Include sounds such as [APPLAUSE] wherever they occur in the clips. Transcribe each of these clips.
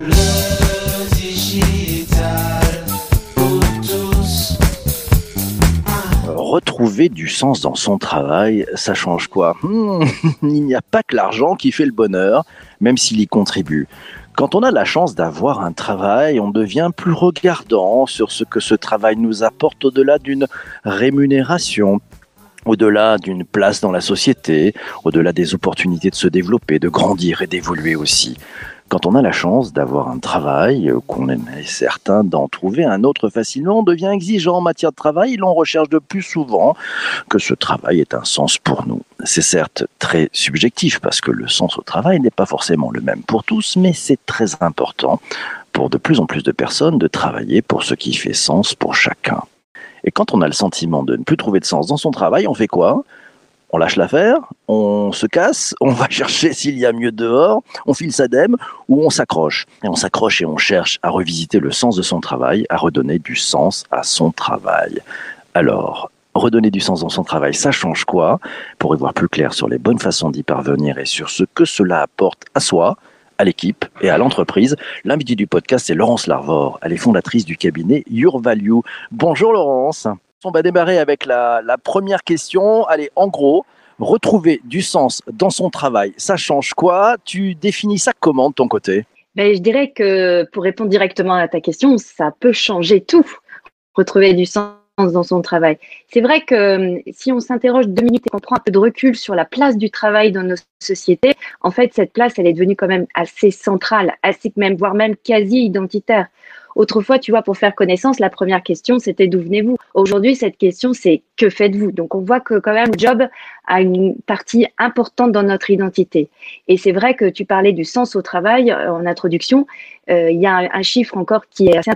Le tous. Retrouver du sens dans son travail, ça change quoi? Hmm, [LAUGHS] Il n'y a pas que l'argent qui fait le bonheur, même s'il y contribue. Quand on a la chance d'avoir un travail, on devient plus regardant sur ce que ce travail nous apporte au-delà d'une rémunération, au-delà d'une place dans la société, au-delà des opportunités de se développer, de grandir et d'évoluer aussi. Quand on a la chance d'avoir un travail, euh, qu'on est certain d'en trouver un autre facilement, on devient exigeant en matière de travail et l'on recherche de plus souvent que ce travail ait un sens pour nous. C'est certes très subjectif parce que le sens au travail n'est pas forcément le même pour tous, mais c'est très important pour de plus en plus de personnes de travailler pour ce qui fait sens pour chacun. Et quand on a le sentiment de ne plus trouver de sens dans son travail, on fait quoi? On lâche l'affaire, on se casse, [LAUGHS] on va chercher s'il y a mieux dehors, on file sa dème ou on s'accroche. Et on s'accroche et on cherche à revisiter le sens de son travail, à redonner du sens à son travail. Alors, redonner du sens dans son travail, ça change quoi? Pour y voir plus clair sur les bonnes façons d'y parvenir et sur ce que cela apporte à soi, à l'équipe et à l'entreprise. L'invité du podcast, c'est Laurence Larvor. Elle est fondatrice du cabinet Your Value. Bonjour Laurence. On va démarrer avec la, première question. Allez, en gros, retrouver du sens dans son travail, ça change quoi? Tu définis ça comment de ton côté? Ben, je dirais que pour répondre directement à ta question, ça peut changer tout. Retrouver du sens dans son travail. C'est vrai que euh, si on s'interroge deux minutes et qu'on prend un peu de recul sur la place du travail dans nos sociétés, en fait, cette place, elle est devenue quand même assez centrale, assez même, voire même quasi identitaire. Autrefois, tu vois, pour faire connaissance, la première question, c'était d'où venez-vous? Aujourd'hui, cette question, c'est que faites-vous? Donc, on voit que quand même, le job a une partie importante dans notre identité. Et c'est vrai que tu parlais du sens au travail euh, en introduction. Euh, Il y a un, un chiffre encore qui est assez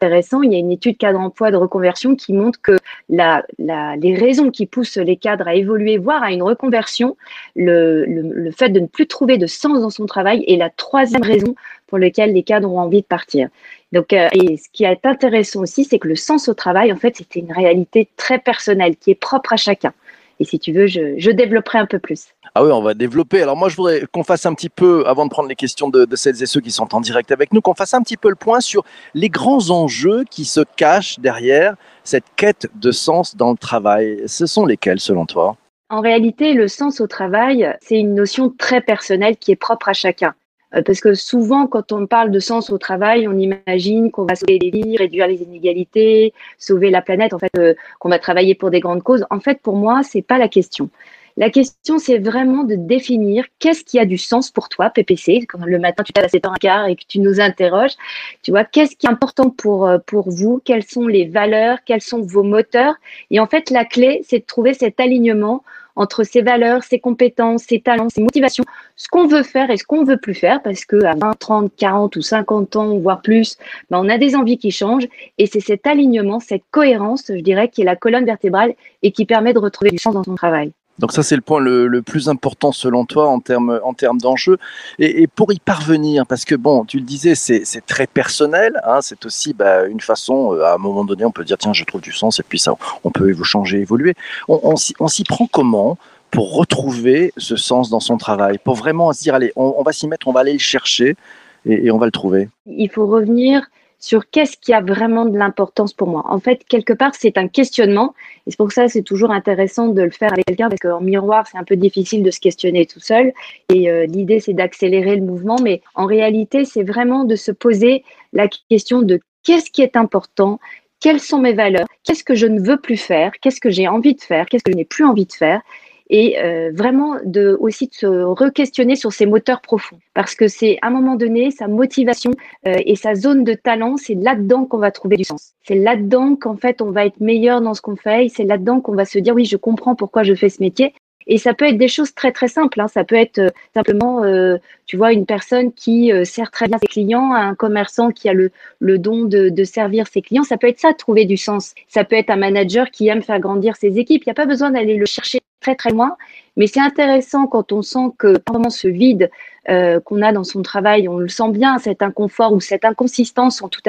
intéressant. Il y a une étude cadre emploi de reconversion qui montre que la, la, les raisons qui poussent les cadres à évoluer, voire à une reconversion, le, le, le, fait de ne plus trouver de sens dans son travail est la troisième raison pour laquelle les cadres ont envie de partir. Donc, euh, et ce qui est intéressant aussi, c'est que le sens au travail, en fait, c'était une réalité très personnelle qui est propre à chacun. Et si tu veux, je, je développerai un peu plus. Ah oui, on va développer. Alors moi, je voudrais qu'on fasse un petit peu, avant de prendre les questions de, de, celles et ceux qui sont en direct avec nous, qu'on fasse un petit peu le point sur les grands enjeux qui se cachent derrière cette quête de sens dans le travail. Ce sont lesquels selon toi? En réalité, le sens au travail, c'est une notion très personnelle qui est propre à chacun. Euh, parce que souvent, quand on parle de sens au travail, on imagine qu'on va sauver des vies, réduire les inégalités, sauver la planète, en fait, euh, qu'on va travailler pour des grandes causes. En fait, pour moi, c'est pas la question. La question, c'est vraiment de définir qu'est-ce qui a du sens pour toi, PPC. Quand le matin, tu t'as à 7h15 et que tu nous interroges, tu vois, qu'est-ce qui est important pour, euh, pour vous? Quelles sont les valeurs? Quels sont vos moteurs? Et en fait, la clé, c'est de trouver cet alignement entre ses valeurs, ses compétences, ses talents, ses motivations, ce qu'on veut faire et ce qu'on veut plus faire, parce que à 20, 30, 40 ou 50 ans, voire plus, ben on a des envies qui changent, et c'est cet alignement, cette cohérence, je dirais, qui est la colonne vertébrale et qui permet de retrouver du sens dans son travail. Donc ça, c'est le point le, plus important selon toi en termes en d'enjeux. Et, pour y parvenir, parce que bon, tu le disais, c'est très personnel. Hein, c'est aussi bah, une façon, euh, à un moment donné, on peut dire tiens, je trouve du sens, et puis ça, on peut changer, évoluer. On, s'y prend comment pour retrouver ce sens dans son travail, pour vraiment se dire allez, on, va s'y mettre, on va aller le chercher et on va le trouver. Il faut revenir sur qu'est-ce qui a vraiment de l'importance pour moi. En fait, quelque part, c'est un questionnement. Et c'est pour ça c'est toujours intéressant de le faire avec quelqu'un, parce qu'en miroir, c'est un peu difficile de se questionner tout seul. Et euh, l'idée, c'est d'accélérer le mouvement. Mais en réalité, c'est vraiment de se poser la question de qu'est-ce qui est important, quelles sont mes valeurs, qu'est-ce que je ne veux plus faire, qu'est-ce que j'ai envie de faire, qu'est-ce que je n'ai plus envie de faire? Et euh, vraiment de aussi de se re-questionner sur ses moteurs profonds parce que c'est à un moment donné sa motivation euh, et sa zone de talent c'est là-dedans qu'on va trouver du sens c'est là-dedans qu'en fait on va être meilleur dans ce qu'on fait c'est là-dedans qu'on va se dire oui je comprends pourquoi je fais ce métier et ça peut être des choses très très simples. Hein. Ça peut être euh, simplement, euh, tu vois, une personne qui euh, sert très bien ses clients, un commerçant qui a le, le don de, de, servir ses clients. Ça peut être ça, trouver du sens. Ça peut être un manager qui aime faire grandir ses équipes. Il n'y a pas besoin d'aller le chercher très très loin. Mais c'est intéressant quand on sent que pendant ce vide euh, qu'on a dans son travail, on le sent bien, cet inconfort ou cette inconsistance, tout,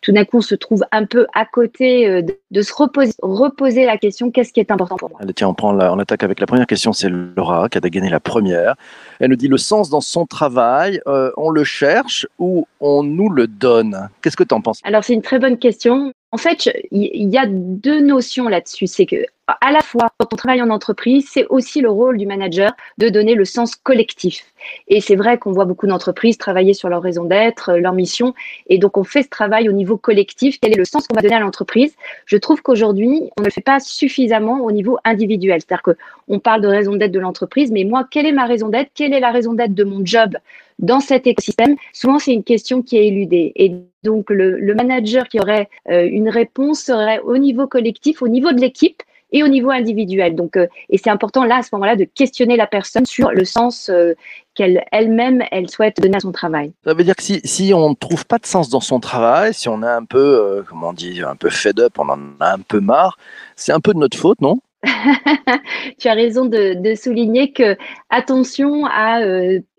tout d'un coup on se trouve un peu à côté, euh, de, se reposer, reposer la question qu'est-ce qui est important pour moi? Allez, Tiens, on, prend la, on attaque avec la première question, c'est Laura qui a gagné la première. Elle nous dit le sens dans son travail, euh, on le cherche ou on nous le donne? Qu'est-ce que tu en penses? Alors c'est une très bonne question. En fait, il y a deux notions là-dessus. C'est que, à la fois, quand on travaille en entreprise, c'est aussi le rôle du manager de donner le sens collectif. Et c'est vrai qu'on voit beaucoup d'entreprises travailler sur leur raison d'être, leur mission. Et donc, on fait ce travail au niveau collectif. Quel est le sens qu'on va donner à l'entreprise? Je trouve qu'aujourd'hui, on ne le fait pas suffisamment au niveau individuel. C'est-à-dire qu'on parle de raison d'être de l'entreprise, mais moi, quelle est ma raison d'être? Quelle est la raison d'être de mon job? Dans cet écosystème Souvent, c'est une question qui est éludée. Et donc, le, manager qui aurait euh, une réponse serait au niveau collectif, au niveau de l'équipe et au niveau individuel. Donc, euh, et c'est important là, à ce moment-là, de questionner la personne sur le sens euh, qu'elle elle-même, elle souhaite donner à son travail. Ça veut dire que si, si on ne trouve pas de sens dans son travail, si on est un peu, comment on dit, un peu fed up, on en a un peu marre, c'est un peu de notre faute, non? [LAUGHS] Tu as raison de, de, souligner que attention à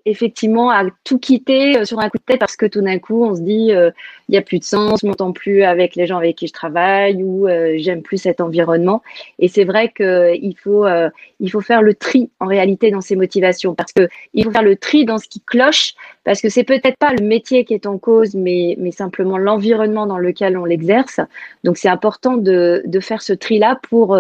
effectivement à tout quitter euh, sur un coup de tête parce que tout d'un coup on se dit euh, il n'y a plus de sens, je m'entends plus avec les gens avec qui je travaille ou euh, j'aime plus cet environnement. Et c'est vrai qu'il faut faut faire le tri en réalité dans ses motivations parce que il faut faire le tri dans ce qui cloche parce que c'est peut-être pas le métier qui est en cause mais mais simplement l'environnement dans lequel on l'exerce. Donc c'est important de de faire ce tri là pour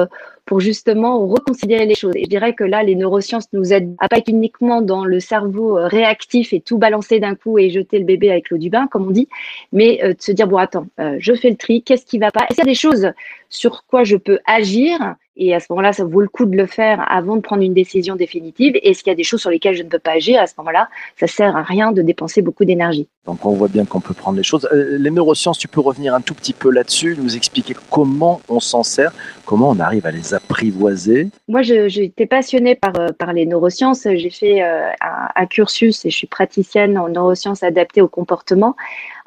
pour justement reconsidérer les choses. Et je dirais que là, les neurosciences nous aident à pas être uniquement dans le cerveau euh, réactif et tout balancer d'un coup et jeter le bébé avec l'eau du bain, comme on dit, mais euh, de se dire, bon, attends, euh, je fais le tri, qu'est-ce qui va pas? Est-ce qu'il y a des choses sur quoi je peux agir et à ce moment-là, ça vaut le coup de le faire avant de prendre une décision définitive. Et qu'il y a des choses sur lesquelles je ne peux pas agir À ce moment-là, ça sert à rien de dépenser beaucoup d'énergie. Donc on voit bien qu'on peut prendre les choses. Euh, les neurosciences, tu peux revenir un tout petit peu là-dessus, nous expliquer comment on s'en sert, comment on arrive à les apprivoiser. Moi, j'étais passionnée par, euh, par les neurosciences. J'ai fait euh, un, cursus et je suis praticienne en neurosciences adaptées au comportement.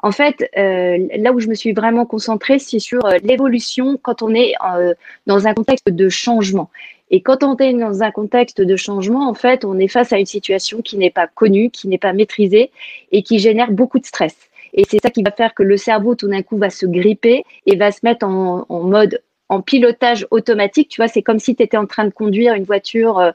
En fait, euh, là où je me suis vraiment concentrée, c'est sur euh, l'évolution quand on est euh, dans un contexte de changement. Et quand on est dans un contexte de changement, en fait, on est face à une situation qui n'est pas connue, qui n'est pas maîtrisée et qui génère beaucoup de stress. Et c'est ça qui va faire que le cerveau, tout d'un coup, va se gripper et va se mettre en, mode en pilotage automatique. Tu vois, c'est comme si tu étais en train de conduire une voiture,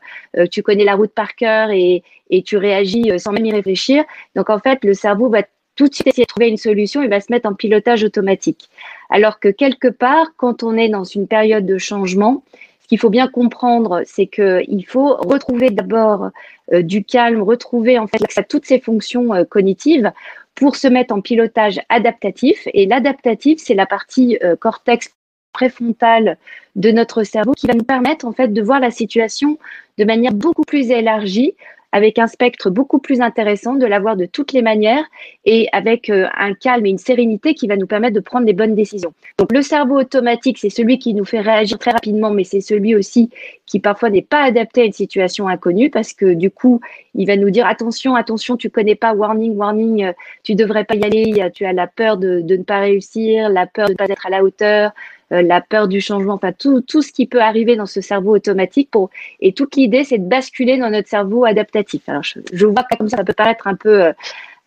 tu connais la route par cœur et, et tu réagis sans même y réfléchir. Donc, en fait, le cerveau va tout de suite essayer de trouver une solution et va se mettre en pilotage automatique. Alors que quelque part, quand on est dans une période de changement, ce qu'il faut bien comprendre, c'est qu'il faut retrouver d'abord euh, du calme, retrouver en fait à toutes ces fonctions euh, cognitives pour se mettre en pilotage adaptatif. Et l'adaptatif, c'est la partie euh, cortex préfrontal de notre cerveau qui va nous permettre en fait de voir la situation de manière beaucoup plus élargie avec un spectre beaucoup plus intéressant, de l'avoir de toutes les manières et avec euh, un calme et une sérénité qui va nous permettre de prendre les bonnes décisions. Donc le cerveau automatique, c'est celui qui nous fait réagir très rapidement, mais c'est celui aussi qui parfois n'est pas adapté à une situation inconnue parce que du coup, il va nous dire attention, attention, tu connais pas, warning, warning, euh, tu devrais pas y aller, tu as la peur de, ne pas réussir, la peur de ne pas être à la hauteur, la peur du changement, enfin tout, tout ce qui peut arriver dans ce cerveau automatique. Pour, et toute l'idée, c'est de basculer dans notre cerveau adaptatif. Alors, je, je vois que comme ça, ça peut paraître un peu, euh,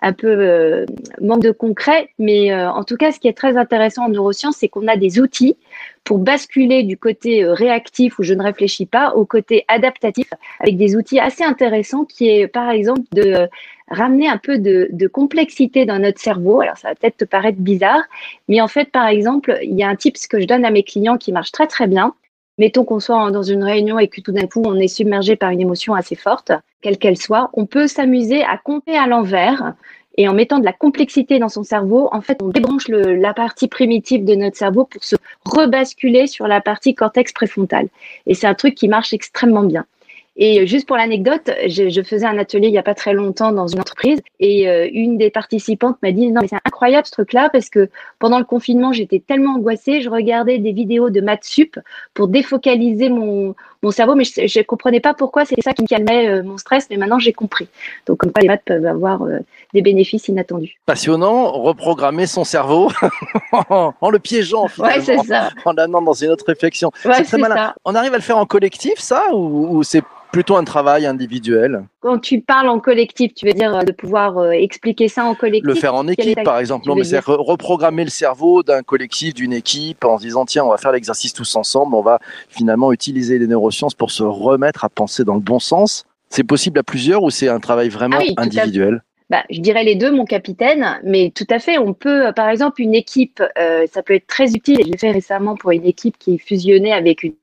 un peu euh, manque de concret, mais en tout cas, ce qui est très intéressant en neurosciences, c'est qu'on a des outils pour basculer du côté réactif où je ne réfléchis pas au côté adaptatif avec des outils assez intéressants qui est par exemple de ramener un peu de, complexité dans notre cerveau. Alors, ça va peut-être te paraître bizarre, mais en fait, par exemple, il y a un tips que je donne à mes clients qui marche très, très bien. Mettons qu'on soit dans une réunion et que tout d'un coup, on est submergé par une émotion assez forte, quelle qu'elle soit. On peut s'amuser à compter à l'envers. Et en mettant de la complexité dans son cerveau, en fait, on débranche la partie primitive de notre cerveau pour se rebasculer sur la partie cortex préfrontal. Et c'est un truc qui marche extrêmement bien. Et juste pour l'anecdote, je, faisais un atelier il n'y a pas très longtemps dans une entreprise et euh, une des participantes m'a dit non mais c'est incroyable ce truc-là parce que pendant le confinement j'étais tellement angoissée, je regardais des vidéos de maths sup pour défocaliser mon, mon cerveau, mais je ne comprenais pas pourquoi c'était ça qui me calmait euh, mon stress, mais maintenant j'ai compris. Donc, comme quoi les maths peuvent avoir euh, des bénéfices inattendus. Passionnant, reprogrammer son cerveau [LAUGHS] en le piégeant, finalement, Ouais, c'est ça. en l'amenant dans une autre réflexion. Ouais, c'est c'est malin. ça. On arrive à le faire en collectif, ça, ou, ou c'est plutôt un travail individuel? Quand tu parles en collectif, tu veux dire euh, de pouvoir expliquer ça en collectif? Le faire en équipe, ta- par exemple. Non, mais c'est re- reprogrammer le cerveau d'un collectif, d'une équipe, en se disant tiens, on va faire l'exercice tous ensemble, on va finalement utiliser les neurosciences pour se remettre à penser dans le bon sens. C'est possible à plusieurs ou c'est un travail vraiment Ah oui, individuel? Bah, je dirais les deux, mon capitaine, mais tout à fait, on peut, euh, par exemple, une équipe, euh, ça peut être très utile, et je l'ai fait récemment pour une équipe qui fusionnait avec une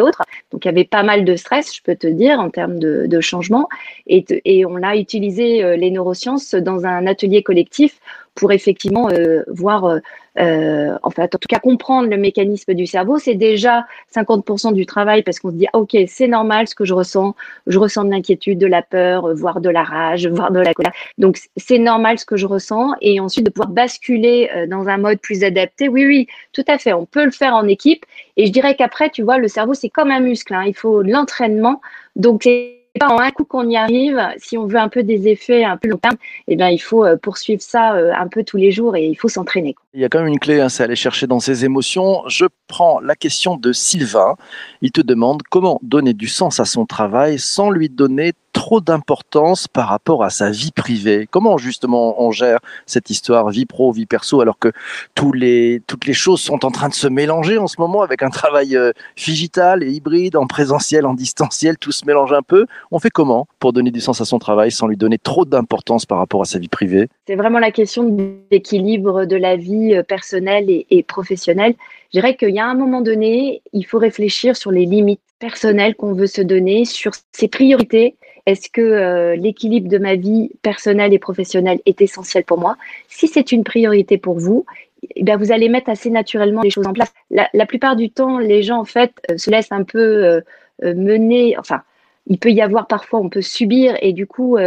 autre, donc il y avait pas mal de stress, je peux te dire, en termes de, de changement, et, et on a utilisé euh, les neurosciences dans un atelier collectif pour effectivement euh, voir, euh, euh, en fait, en tout cas comprendre le mécanisme du cerveau, c'est déjà 50% du travail parce qu'on se dit, ah, ok, c'est normal ce que je ressens, je ressens de l'inquiétude, de la peur, euh, voire de la rage, [LAUGHS] voire de la colère. Donc, c'est normal ce que je ressens. Et ensuite, de pouvoir basculer euh, dans un mode plus adapté. Oui, oui, tout à fait. On peut le faire en équipe. Et je dirais qu'après, tu vois, le cerveau, c'est comme un muscle. hein. Il faut de l'entraînement. Donc, c'est pas en un coup qu'on y arrive. Si on veut un peu des effets un peu long terme, eh bien, il faut euh, poursuivre ça euh, un peu tous les jours et il faut s'entraîner. Il y a quand même une clé, hein, c'est aller chercher dans ses émotions. Je prends la question de Sylvain. Il te demande comment donner du sens à son travail sans lui donner trop d'importance par rapport à sa vie privée. Comment justement on gère cette histoire vie pro, vie perso, alors que tous les, toutes les choses sont en train de se mélanger en ce moment avec un travail euh, digital et hybride, en présentiel, en distanciel, tout se mélange un peu. On fait comment pour donner du sens à son travail sans lui donner trop d'importance par rapport à sa vie privée? C'est vraiment la question de l'équilibre de la vie euh, personnelle et professionnelle. Je dirais qu'il y a un moment donné, il faut réfléchir sur les limites personnelles qu'on veut se donner, sur ses priorités. Est-ce que euh, l'équilibre de ma vie personnelle et professionnelle est essentiel pour moi? Si c'est une priorité pour vous, eh bien, vous allez mettre assez naturellement les choses en place. La, plupart du temps, les gens en euh, se laissent un peu euh, mener. Enfin, il peut y avoir parfois, on peut subir et du coup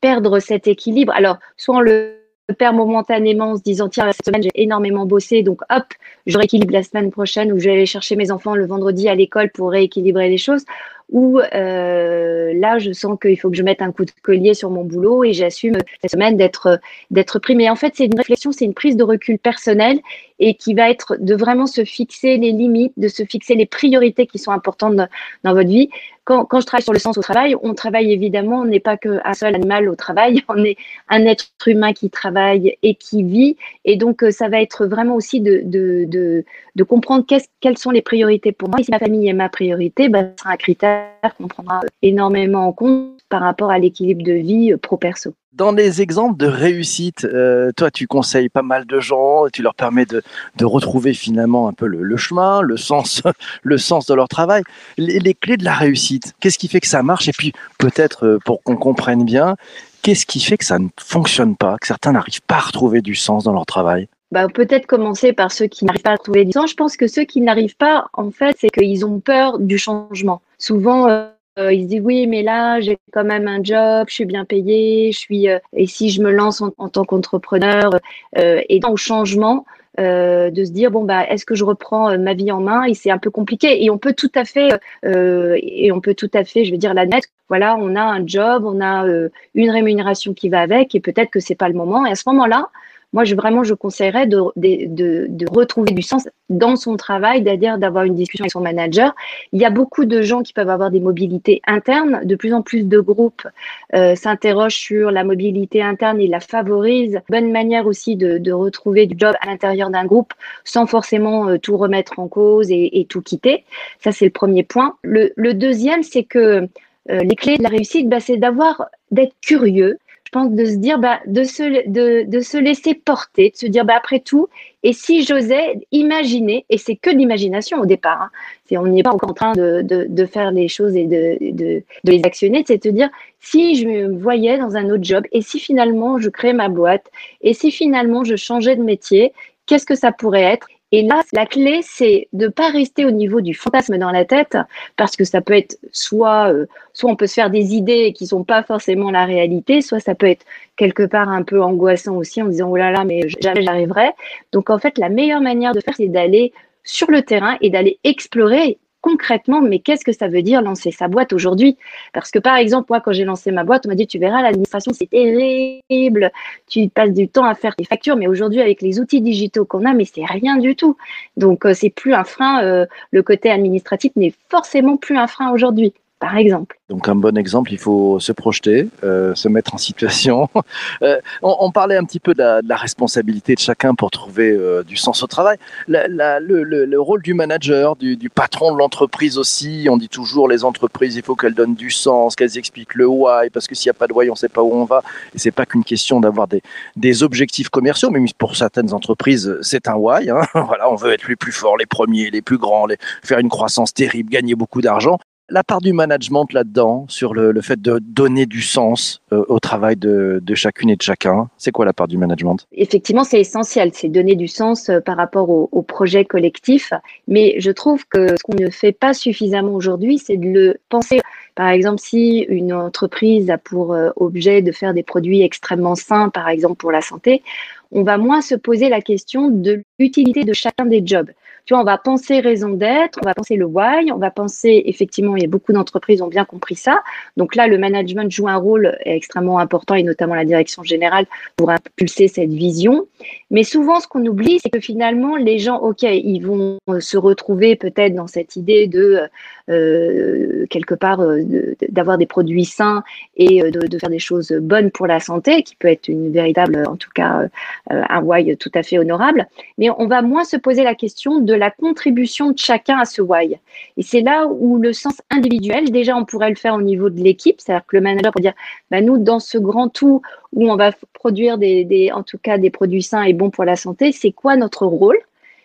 perdre cet équilibre. Alors, soit on le perd momentanément en se disant tiens cette semaine j'ai énormément bossé donc hop je rééquilibre la semaine prochaine ou je vais aller chercher mes enfants le vendredi à l'école pour rééquilibrer les choses ou euh, là je sens qu'il faut que je mette un coup de collier sur mon boulot et j'assume cette semaine d'être d'être pris. Mais en fait c'est une réflexion c'est une prise de recul personnelle et qui va être de vraiment se fixer les limites de se fixer les priorités qui sont importantes dans, votre vie. Quand, quand je travaille sur le sens au travail on travaille évidemment on n'est pas qu'un seul animal au travail [LAUGHS] on est un être humain qui travaille et qui vit. Et donc euh, ça va être vraiment aussi de, de, de, comprendre qu'est-ce- quelles sont les priorités pour moi. Si ma famille est ma priorité, ce sera un critère qu'on prendra énormément en compte par rapport à l'équilibre de vie euh, pro-perso. Dans les exemples de réussite, euh, toi, tu conseilles pas mal de gens, tu leur permets de, de retrouver finalement un peu le, chemin, le sens, [LAUGHS] le sens de leur travail. Les, les clés de la réussite, qu'est-ce qui fait que ça marche? Et puis, peut-être, euh, pour qu'on comprenne bien, qu'est-ce qui fait que ça ne fonctionne pas, que certains n'arrivent pas à retrouver du sens dans leur travail? Bah, peut-être commencer par ceux qui n'arrivent pas à trouver du sens. Je pense que ceux qui n'arrivent pas, en fait, c'est qu'ils ont peur du changement. Souvent, euh, euh, ils se disent oui, mais là, j'ai quand même un job, je suis bien payé, je suis. euh, et si je me lance en, tant qu'entrepreneur euh, et dans le changement, euh, de se dire bon bah est-ce que je reprends euh, ma vie en main? Et c'est un peu compliqué et on peut tout à fait euh, et on peut tout à fait je veux dire l'admettre voilà on a un job on a euh, une rémunération qui va avec et peut-être que c'est pas le moment et à ce moment-là moi, je, vraiment, je conseillerais de, de, de, de retrouver du sens dans son travail, c'est-à-dire d'avoir une discussion avec son manager. Il y a beaucoup de gens qui peuvent avoir des mobilités internes. De plus en plus de groupes euh, s'interrogent sur la mobilité interne et la favorisent. Bonne manière aussi de, de retrouver du job à l'intérieur d'un groupe sans forcément euh, tout remettre en cause et, et tout quitter. Ça, c'est le premier point. Le, le deuxième, c'est que euh, les clés de la réussite, bah, c'est d'avoir, d'être curieux, pense de se dire bah, de, se, se laisser porter, de se dire bah, après tout, et si j'osais imaginer, et c'est que l'imagination au départ, hein, on n'est pas en train de, faire les choses et de, de, les actionner, c'est de te dire si je me voyais dans un autre job, et si finalement je crée ma boîte, et si finalement je changeais de métier, qu'est-ce que ça pourrait être? Et là, la clé, c'est de pas rester au niveau du fantasme dans la tête, parce que ça peut être soit, euh, soit on peut se faire des idées qui sont pas forcément la réalité, soit ça peut être quelque part un peu angoissant aussi en disant oh là là, mais jamais j'arriverai. Donc en fait, la meilleure manière de faire, c'est d'aller sur le terrain et d'aller explorer concrètement, mais qu'est-ce que ça veut dire lancer sa boîte aujourd'hui? Parce que par exemple, moi, quand j'ai lancé ma boîte, on m'a dit, tu verras, l'administration, c'est terrible, tu passes du temps à faire tes factures, mais aujourd'hui, avec les outils digitaux qu'on a, mais c'est rien du tout. Donc, euh, c'est plus un frein, euh, le côté administratif n'est forcément plus un frein aujourd'hui par exemple. Donc un bon exemple, il faut se projeter, euh, se mettre en situation. [LAUGHS] Euh, on, parlait un petit peu de la, responsabilité de chacun pour trouver euh, du sens au travail. Le, le, le, rôle du manager, du, patron de l'entreprise aussi, on dit toujours les entreprises, il faut qu'elles donnent du sens, qu'elles expliquent le why, parce que s'il n'y a pas de why, on ne sait pas où on va. Et c'est pas qu'une question d'avoir des, objectifs commerciaux, mais pour certaines entreprises, c'est un why. Hein. [LAUGHS] voilà, on veut être les plus forts, les premiers, les plus grands, faire une croissance terrible, gagner beaucoup d'argent la part du management là-dedans, sur le, fait de donner du sens euh, au travail de, chacune et de chacun, c'est quoi la part du management? Effectivement, c'est essentiel, c'est donner du sens euh, par rapport au, au, projet collectif. Mais je trouve que ce qu'on ne fait pas suffisamment aujourd'hui, c'est de le penser. Par exemple, si une entreprise a pour euh, objet de faire des produits extrêmement sains, par exemple pour la santé, on va moins se poser la question de l'utilité de chacun des jobs. Tu vois, on va penser raison d'être, on va penser le why, on va penser, effectivement, il y a beaucoup d'entreprises ont bien compris ça. Donc là, le management joue un rôle extrêmement important et notamment la direction générale pour impulser cette vision. Mais souvent, ce qu'on oublie, c'est que finalement, les gens, OK, ils vont se retrouver peut-être dans cette idée de, euh, quelque part, euh, d'avoir des produits sains et euh, de, faire des choses bonnes pour la santé, qui peut être une véritable, en tout cas, euh, un why tout à fait honorable. Mais on va moins se poser la question de de la contribution de chacun à ce why. Et c'est là où le sens individuel, déjà on pourrait le faire au niveau de l'équipe, c'est-à-dire que le manager pourrait dire, bah, nous dans ce grand tout où on va produire des, en tout cas des produits sains et bons pour la santé, c'est quoi notre rôle?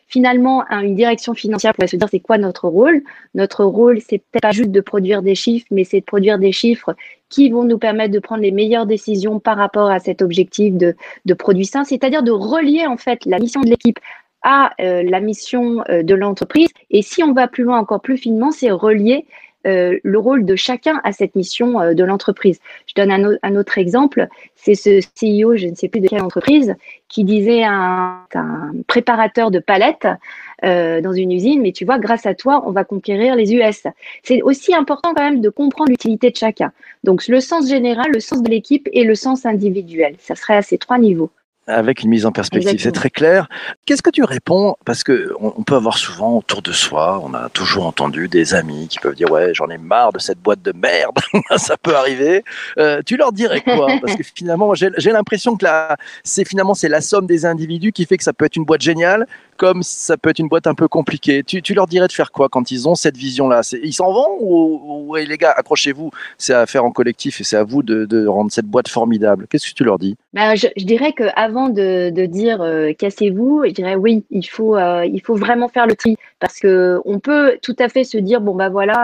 Finalement, une direction financière pourrait se dire c'est quoi notre rôle? Notre rôle, c'est peut-être pas juste de produire des chiffres, mais c'est de produire des chiffres qui vont nous permettre de prendre les meilleures décisions par rapport à cet objectif de, de produits sains, c'est-à-dire de relier en fait la mission de l'équipe à euh, la mission euh, de l'entreprise. Et si on va plus loin, encore plus finement, c'est relier euh, le rôle de chacun à cette mission euh, de l'entreprise. Je donne un, autre exemple, c'est ce CEO, je ne sais plus de quelle entreprise, qui disait à un, un préparateur de palettes euh, dans une usine, mais tu vois, grâce à toi, on va conquérir les US. C'est aussi important quand même de comprendre l'utilité de chacun. Donc le sens général, le sens de l'équipe et le sens individuel. Ça serait à ces trois niveaux avec une mise en perspective. C'est très clair. Qu'est-ce que tu réponds? Parce que on, peut avoir souvent autour de soi, on a toujours entendu des amis qui peuvent dire ouais j'en ai marre de cette boîte de merde. [LAUGHS] ça peut arriver. Euh, tu leur dirais quoi? [LAUGHS] Parce que finalement j'ai l'impression que c'est finalement c'est la somme des individus qui fait que ça peut être une boîte géniale, comme ça peut être une boîte un peu compliquée. Tu, tu leur dirais de faire quoi quand ils ont cette vision-là? Ils s'en vont ou, ou les gars accrochez-vous, c'est à faire en collectif et c'est à vous de, de, rendre cette boîte formidable. Qu'est-ce que tu leur dis? Ben, je, je dirais que avant de, dire euh, cassez-vous, je dirais oui, il faut, euh, il faut vraiment faire le tri. Parce que on peut tout à fait se dire bon bah voilà,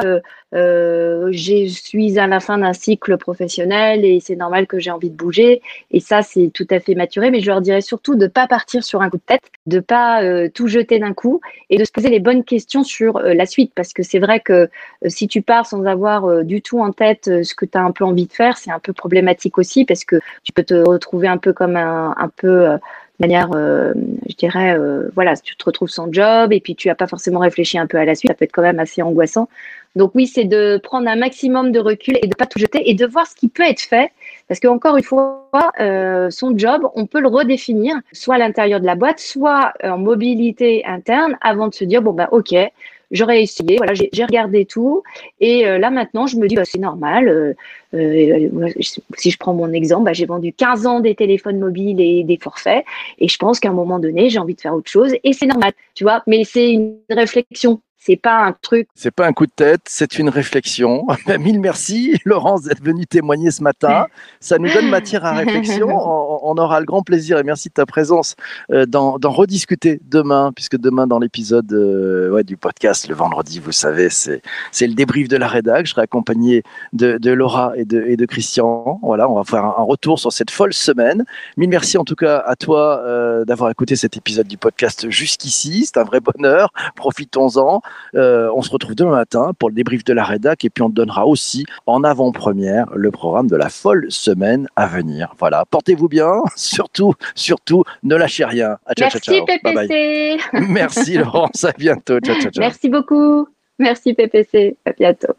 euh je suis à la fin d'un cycle professionnel et c'est normal que j'ai envie de bouger. Et ça c'est tout à fait maturé. Mais je leur dirais surtout de pas partir sur un coup de tête, de pas tout jeter d'un coup et de se poser les bonnes questions sur la suite. Parce que c'est vrai que si tu pars sans avoir du tout en tête ce que tu as un peu envie de faire, c'est un peu problématique aussi parce que tu peux te retrouver un peu comme un, un euh, de manière, euh, je dirais, euh, voilà, tu te retrouves sans job et puis tu n'as pas forcément réfléchi un peu à la suite, ça peut être quand même assez angoissant. Donc oui, c'est de prendre un maximum de recul et de pas tout jeter et de voir ce qui peut être fait. Parce qu'encore une fois, son job, on peut le redéfinir, soit à l'intérieur de la boîte, soit en mobilité interne, avant de se dire, bon, bah, OK, j'aurais essayé, voilà, j'ai regardé tout. Et euh, là, maintenant, je me dis, bah, c'est normal. Euh, euh, si je prends mon exemple, bah, j'ai vendu 15 ans des téléphones mobiles et des forfaits. Et je pense qu'à un moment donné, j'ai envie de faire autre chose. Et c'est normal, tu vois. Mais c'est une réflexion. C'est pas un truc. C'est pas un coup de tête, c'est une réflexion. [LAUGHS] Mille merci, [LAUGHS] Laurence, d'être venue témoigner ce matin. Ça nous donne matière à réflexion. [LAUGHS] On, aura le grand plaisir et merci de ta présence euh, d'en rediscuter demain, puisque demain dans l'épisode euh, ouais, du podcast le vendredi, vous savez, c'est c'est le débrief de la rédac. Je serai accompagné de, de Laura et de, et de Christian. Voilà, on va faire un, un, retour sur cette folle semaine. Mille merci en tout cas à toi euh, d'avoir écouté cet épisode du podcast jusqu'ici. C'est un vrai bonheur. Profitons-en. Euh, on se retrouve demain matin pour le débrief de la rédac et puis on te donnera aussi en avant-première le programme de la folle semaine à venir. Voilà, portez-vous bien, [LAUGHS] surtout, surtout, ne lâchez rien. Ciao, Merci, ciao, ciao. Bye bye. Merci Laurence, à bientôt. Ciao. Merci beaucoup. Merci PPC. À bientôt.